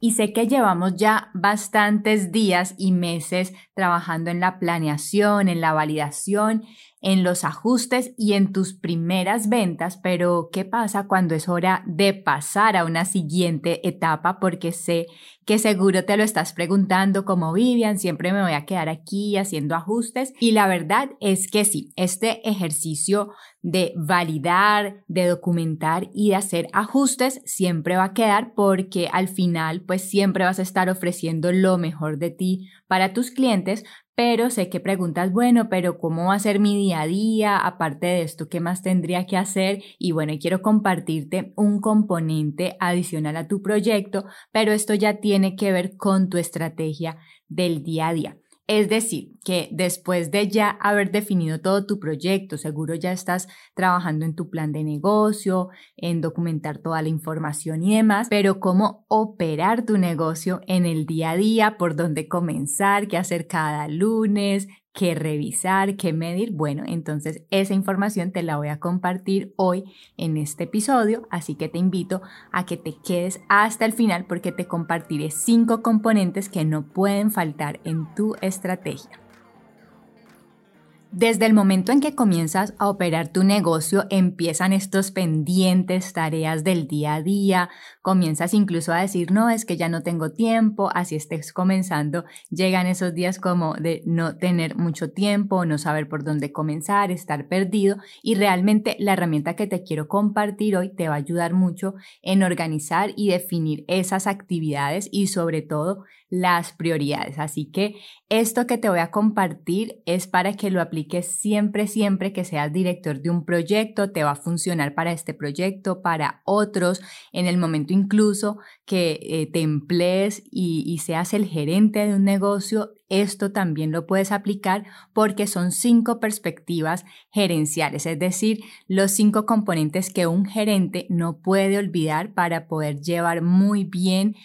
y sé que llevamos ya bastantes días y meses trabajando en la planeación, en la validación, en los ajustes y en tus primeras ventas, pero ¿qué pasa cuando es hora de pasar a una siguiente etapa? Porque sé que seguro te lo estás preguntando como Vivian, siempre me voy a quedar aquí haciendo ajustes y la verdad es que sí, este ejercicio de validar, de documentar y de hacer ajustes siempre va a quedar porque al final pues siempre vas a estar ofreciendo lo mejor de ti para tus clientes, pero sé que preguntas, bueno, pero ¿cómo va a ser mi día a día? Aparte de esto, ¿qué más tendría que hacer? Y bueno, quiero compartirte un componente adicional a tu proyecto, pero esto ya tiene que ver con tu estrategia del día a día. Es decir, que después de ya haber definido todo tu proyecto, seguro ya estás trabajando en tu plan de negocio, en documentar toda la información y demás, pero cómo operar tu negocio en el día a día, por dónde comenzar, qué hacer cada lunes, qué revisar, qué medir. Bueno, entonces esa información te la voy a compartir hoy en este episodio, así que te invito a que te quedes hasta el final porque te compartiré cinco componentes que no pueden faltar en tu estrategia. Desde el momento en que comienzas a operar tu negocio, empiezan estos pendientes, tareas del día a día, comienzas incluso a decir, no, es que ya no tengo tiempo, así estés comenzando, llegan esos días como de no tener mucho tiempo, no saber por dónde comenzar, estar perdido y realmente la herramienta que te quiero compartir hoy te va a ayudar mucho en organizar y definir esas actividades y sobre todo las prioridades. Así que esto que te voy a compartir es para que lo apliques siempre, siempre que seas director de un proyecto. Te va a funcionar para este proyecto, para otros, en el momento incluso que eh, te emplees y, y seas el gerente de un negocio. Esto también lo puedes aplicar porque son cinco perspectivas gerenciales, es decir, los cinco componentes que un gerente no puede olvidar para poder llevar muy bien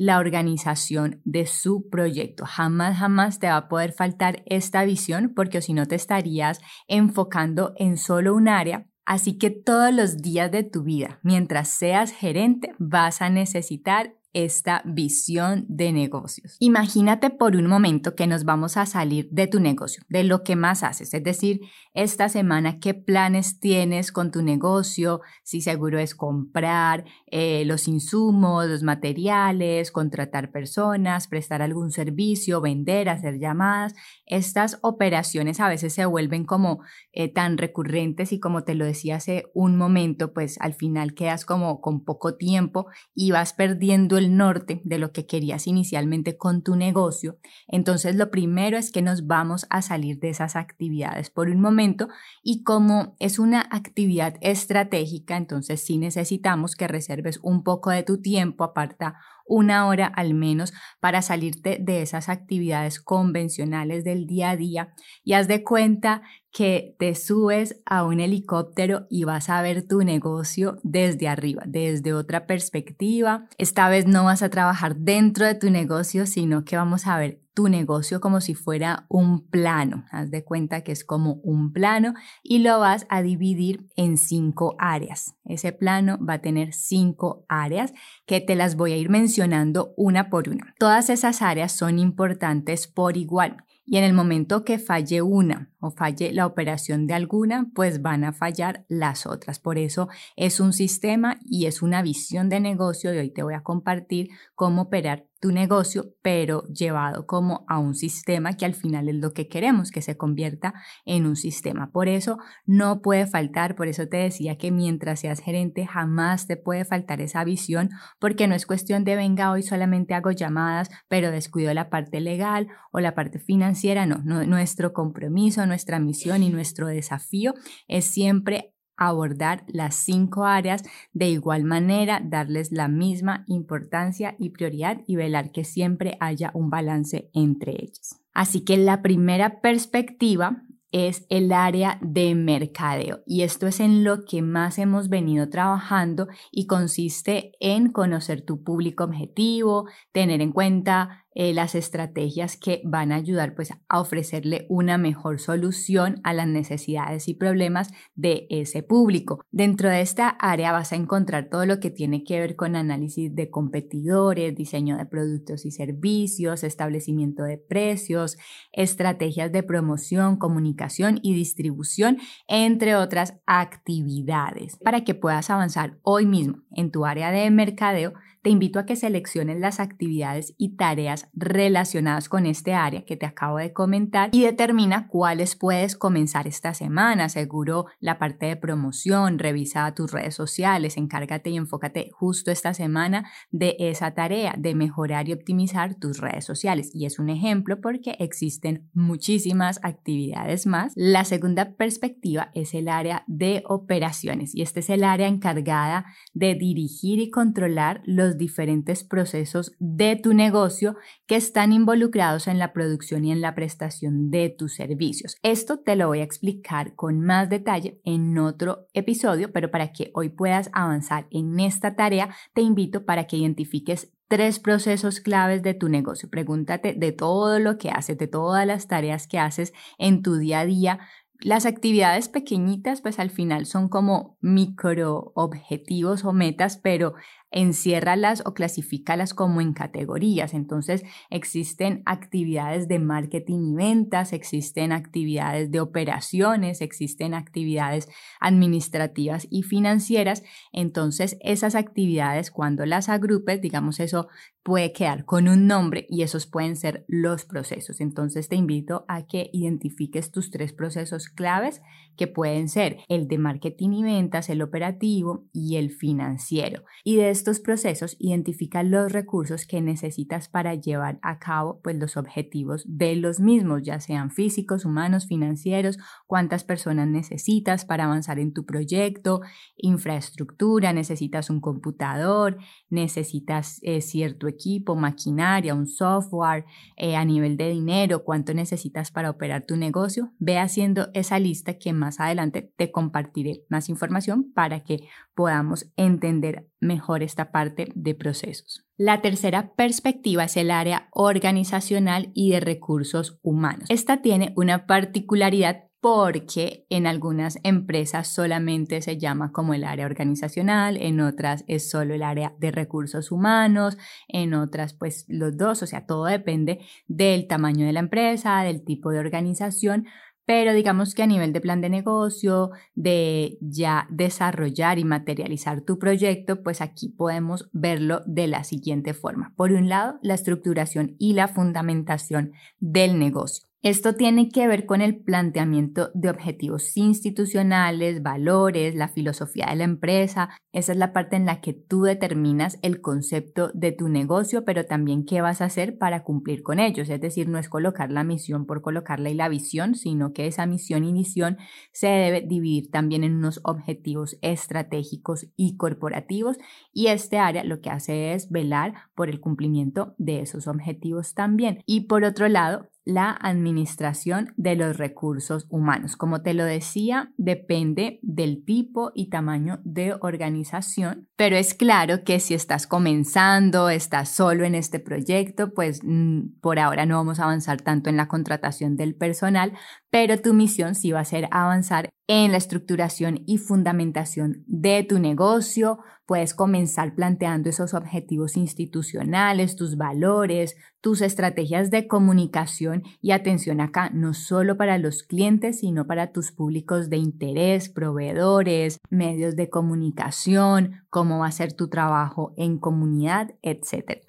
la organización de su proyecto. Jamás, jamás te va a poder faltar esta visión porque si no te estarías enfocando en solo un área. Así que todos los días de tu vida, mientras seas gerente, vas a necesitar esta visión de negocios. Imagínate por un momento que nos vamos a salir de tu negocio, de lo que más haces, es decir, esta semana qué planes tienes con tu negocio, si seguro es comprar eh, los insumos, los materiales, contratar personas, prestar algún servicio, vender, hacer llamadas. Estas operaciones a veces se vuelven como eh, tan recurrentes y como te lo decía hace un momento, pues al final quedas como con poco tiempo y vas perdiendo el norte de lo que querías inicialmente con tu negocio, entonces lo primero es que nos vamos a salir de esas actividades por un momento y como es una actividad estratégica, entonces sí necesitamos que reserves un poco de tu tiempo, aparta una hora al menos para salirte de esas actividades convencionales del día a día y haz de cuenta que te subes a un helicóptero y vas a ver tu negocio desde arriba, desde otra perspectiva. Esta vez no vas a trabajar dentro de tu negocio, sino que vamos a ver tu negocio como si fuera un plano. Haz de cuenta que es como un plano y lo vas a dividir en cinco áreas. Ese plano va a tener cinco áreas que te las voy a ir mencionando una por una. Todas esas áreas son importantes por igual y en el momento que falle una o falle la operación de alguna, pues van a fallar las otras. Por eso es un sistema y es una visión de negocio y hoy te voy a compartir cómo operar tu negocio, pero llevado como a un sistema que al final es lo que queremos, que se convierta en un sistema. Por eso no puede faltar, por eso te decía que mientras seas gerente jamás te puede faltar esa visión, porque no es cuestión de venga hoy solamente hago llamadas, pero descuido la parte legal o la parte financiera, no, no nuestro compromiso, nuestra misión y nuestro desafío es siempre abordar las cinco áreas de igual manera, darles la misma importancia y prioridad y velar que siempre haya un balance entre ellas. Así que la primera perspectiva es el área de mercadeo y esto es en lo que más hemos venido trabajando y consiste en conocer tu público objetivo, tener en cuenta eh, las estrategias que van a ayudar pues a ofrecerle una mejor solución a las necesidades y problemas de ese público. Dentro de esta área vas a encontrar todo lo que tiene que ver con análisis de competidores, diseño de productos y servicios, establecimiento de precios, estrategias de promoción, comunicación y distribución, entre otras actividades. Para que puedas avanzar hoy mismo en tu área de mercadeo, te invito a que selecciones las actividades y tareas relacionadas con este área que te acabo de comentar y determina cuáles puedes comenzar esta semana. Seguro la parte de promoción, revisa tus redes sociales, encárgate y enfócate justo esta semana de esa tarea de mejorar y optimizar tus redes sociales. Y es un ejemplo porque existen muchísimas actividades más. La segunda perspectiva es el área de operaciones y este es el área encargada de dirigir y controlar los diferentes procesos de tu negocio que están involucrados en la producción y en la prestación de tus servicios. Esto te lo voy a explicar con más detalle en otro episodio, pero para que hoy puedas avanzar en esta tarea, te invito para que identifiques tres procesos claves de tu negocio. Pregúntate de todo lo que haces, de todas las tareas que haces en tu día a día, las actividades pequeñitas, pues al final son como micro objetivos o metas, pero enciérralas o clasifícalas como en categorías. Entonces, existen actividades de marketing y ventas, existen actividades de operaciones, existen actividades administrativas y financieras. Entonces, esas actividades, cuando las agrupes, digamos eso, puede quedar con un nombre y esos pueden ser los procesos. Entonces, te invito a que identifiques tus tres procesos claves que pueden ser el de marketing y ventas, el operativo y el financiero. Y de estos procesos identifica los recursos que necesitas para llevar a cabo pues, los objetivos de los mismos, ya sean físicos, humanos, financieros, cuántas personas necesitas para avanzar en tu proyecto, infraestructura, necesitas un computador, necesitas eh, cierto equipo, maquinaria, un software, eh, a nivel de dinero, cuánto necesitas para operar tu negocio. Ve haciendo esa lista que más adelante te compartiré más información para que podamos entender mejor esta parte de procesos. La tercera perspectiva es el área organizacional y de recursos humanos. Esta tiene una particularidad porque en algunas empresas solamente se llama como el área organizacional, en otras es solo el área de recursos humanos, en otras pues los dos, o sea, todo depende del tamaño de la empresa, del tipo de organización, pero digamos que a nivel de plan de negocio, de ya desarrollar y materializar tu proyecto, pues aquí podemos verlo de la siguiente forma. Por un lado, la estructuración y la fundamentación del negocio. Esto tiene que ver con el planteamiento de objetivos institucionales, valores, la filosofía de la empresa. Esa es la parte en la que tú determinas el concepto de tu negocio, pero también qué vas a hacer para cumplir con ellos. Es decir, no es colocar la misión por colocarla y la visión, sino que esa misión y visión se debe dividir también en unos objetivos estratégicos y corporativos. Y este área lo que hace es velar por el cumplimiento de esos objetivos también. Y por otro lado, la administración de los recursos humanos. Como te lo decía, depende del tipo y tamaño de organización, pero es claro que si estás comenzando, estás solo en este proyecto, pues mm, por ahora no vamos a avanzar tanto en la contratación del personal, pero tu misión sí va a ser avanzar en la estructuración y fundamentación de tu negocio. Puedes comenzar planteando esos objetivos institucionales, tus valores, tus estrategias de comunicación y atención acá, no solo para los clientes, sino para tus públicos de interés, proveedores, medios de comunicación, cómo va a ser tu trabajo en comunidad, etc.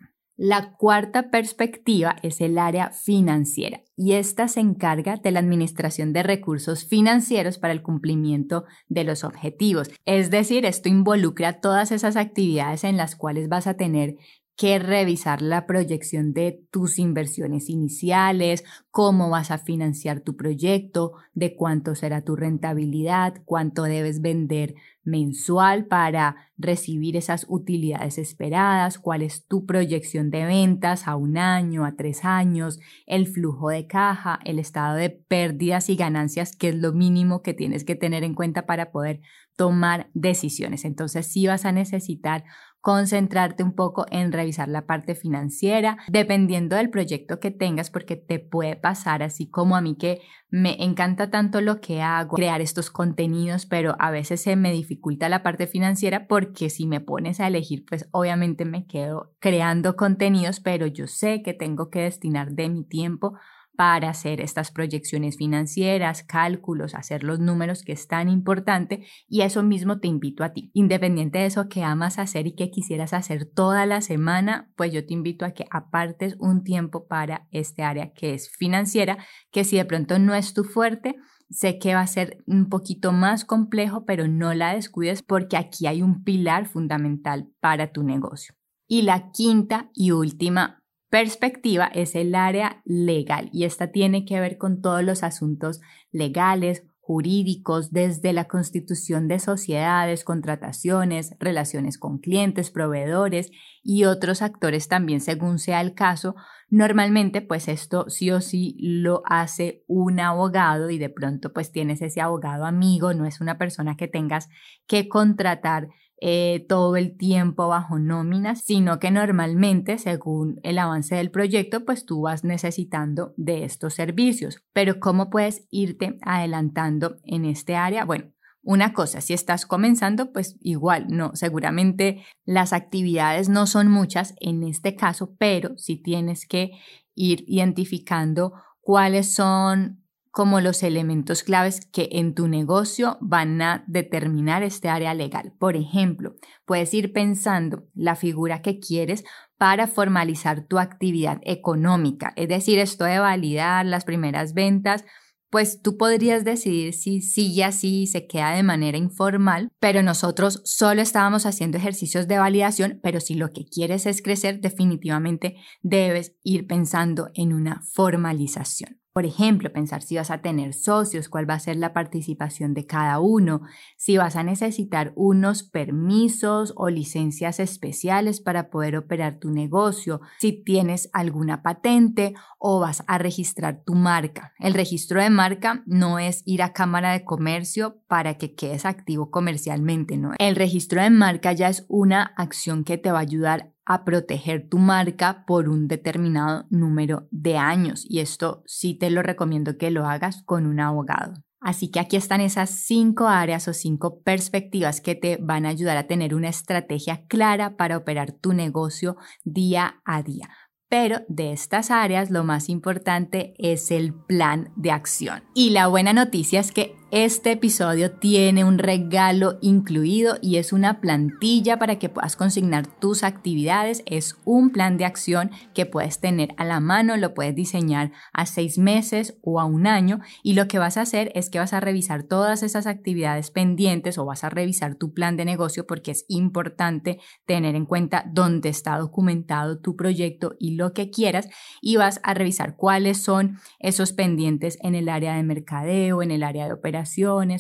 La cuarta perspectiva es el área financiera y esta se encarga de la administración de recursos financieros para el cumplimiento de los objetivos. Es decir, esto involucra todas esas actividades en las cuales vas a tener que revisar la proyección de tus inversiones iniciales, cómo vas a financiar tu proyecto, de cuánto será tu rentabilidad, cuánto debes vender mensual para recibir esas utilidades esperadas, cuál es tu proyección de ventas a un año, a tres años, el flujo de caja, el estado de pérdidas y ganancias, que es lo mínimo que tienes que tener en cuenta para poder tomar decisiones. Entonces sí vas a necesitar concentrarte un poco en revisar la parte financiera, dependiendo del proyecto que tengas, porque te puede pasar así como a mí que me encanta tanto lo que hago, crear estos contenidos, pero a veces se me dificulta la parte financiera porque si me pones a elegir, pues obviamente me quedo creando contenidos, pero yo sé que tengo que destinar de mi tiempo para hacer estas proyecciones financieras, cálculos, hacer los números que es tan importante y eso mismo te invito a ti. Independiente de eso que amas hacer y que quisieras hacer toda la semana, pues yo te invito a que apartes un tiempo para este área que es financiera, que si de pronto no es tu fuerte, Sé que va a ser un poquito más complejo, pero no la descuides porque aquí hay un pilar fundamental para tu negocio. Y la quinta y última perspectiva es el área legal y esta tiene que ver con todos los asuntos legales, jurídicos, desde la constitución de sociedades, contrataciones, relaciones con clientes, proveedores y otros actores también según sea el caso. Normalmente pues esto sí o sí lo hace un abogado y de pronto pues tienes ese abogado amigo, no es una persona que tengas que contratar eh, todo el tiempo bajo nóminas, sino que normalmente, según el avance del proyecto, pues tú vas necesitando de estos servicios. Pero ¿cómo puedes irte adelantando en este área? Bueno, una cosa, si estás comenzando, pues igual, no, seguramente las actividades no son muchas en este caso, pero si tienes que ir identificando cuáles son como los elementos claves que en tu negocio van a determinar este área legal. Por ejemplo, puedes ir pensando la figura que quieres para formalizar tu actividad económica, es decir, esto de validar las primeras ventas, pues tú podrías decidir si sigue así, se queda de manera informal, pero nosotros solo estábamos haciendo ejercicios de validación, pero si lo que quieres es crecer, definitivamente debes ir pensando en una formalización. Por ejemplo, pensar si vas a tener socios, cuál va a ser la participación de cada uno, si vas a necesitar unos permisos o licencias especiales para poder operar tu negocio, si tienes alguna patente o vas a registrar tu marca. El registro de marca no es ir a Cámara de Comercio para que quedes activo comercialmente, ¿no? El registro de marca ya es una acción que te va a ayudar a proteger tu marca por un determinado número de años y esto sí te lo recomiendo que lo hagas con un abogado. Así que aquí están esas cinco áreas o cinco perspectivas que te van a ayudar a tener una estrategia clara para operar tu negocio día a día. Pero de estas áreas lo más importante es el plan de acción. Y la buena noticia es que este episodio tiene un regalo incluido y es una plantilla para que puedas consignar tus actividades. Es un plan de acción que puedes tener a la mano, lo puedes diseñar a seis meses o a un año y lo que vas a hacer es que vas a revisar todas esas actividades pendientes o vas a revisar tu plan de negocio porque es importante tener en cuenta dónde está documentado tu proyecto y lo que quieras y vas a revisar cuáles son esos pendientes en el área de mercadeo, en el área de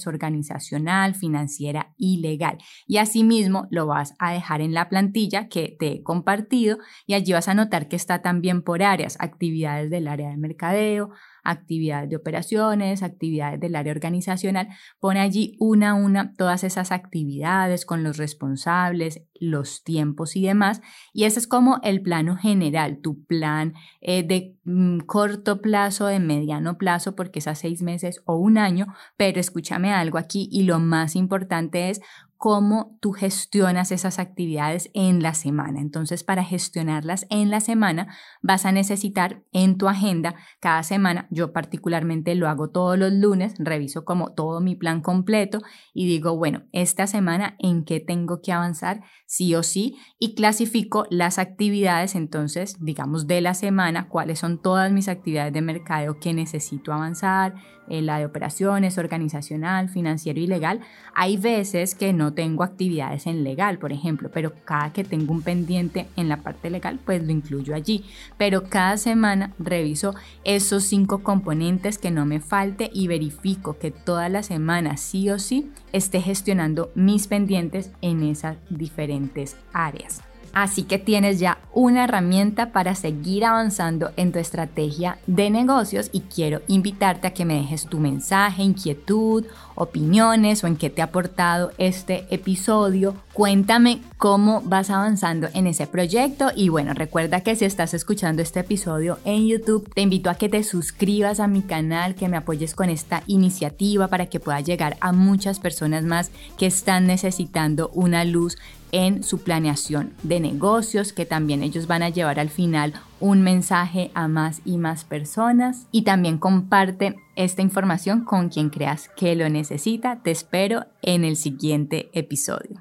organizacional, financiera y legal. Y asimismo lo vas a dejar en la plantilla que te he compartido y allí vas a notar que está también por áreas, actividades del área de mercadeo, actividades de operaciones, actividades del área organizacional. Pone allí una a una todas esas actividades con los responsables, los tiempos y demás. Y ese es como el plano general, tu plan eh, de mm, corto plazo, de mediano plazo, porque es a seis meses o un año. Pero escúchame algo aquí y lo más importante es cómo tú gestionas esas actividades en la semana. Entonces, para gestionarlas en la semana, vas a necesitar en tu agenda cada semana, yo particularmente lo hago todos los lunes, reviso como todo mi plan completo y digo, bueno, esta semana en qué tengo que avanzar, sí o sí, y clasifico las actividades, entonces, digamos, de la semana, cuáles son todas mis actividades de mercadeo que necesito avanzar, eh, la de operaciones, organizacional, financiero y legal. Hay veces que no tengo actividades en legal, por ejemplo, pero cada que tengo un pendiente en la parte legal, pues lo incluyo allí. Pero cada semana reviso esos cinco componentes que no me falte y verifico que toda la semana sí o sí esté gestionando mis pendientes en esas diferentes áreas. Así que tienes ya una herramienta para seguir avanzando en tu estrategia de negocios y quiero invitarte a que me dejes tu mensaje, inquietud, opiniones o en qué te ha aportado este episodio. Cuéntame cómo vas avanzando en ese proyecto y bueno, recuerda que si estás escuchando este episodio en YouTube, te invito a que te suscribas a mi canal, que me apoyes con esta iniciativa para que pueda llegar a muchas personas más que están necesitando una luz en su planeación de negocios, que también ellos van a llevar al final un mensaje a más y más personas. Y también comparte esta información con quien creas que lo necesita. Te espero en el siguiente episodio.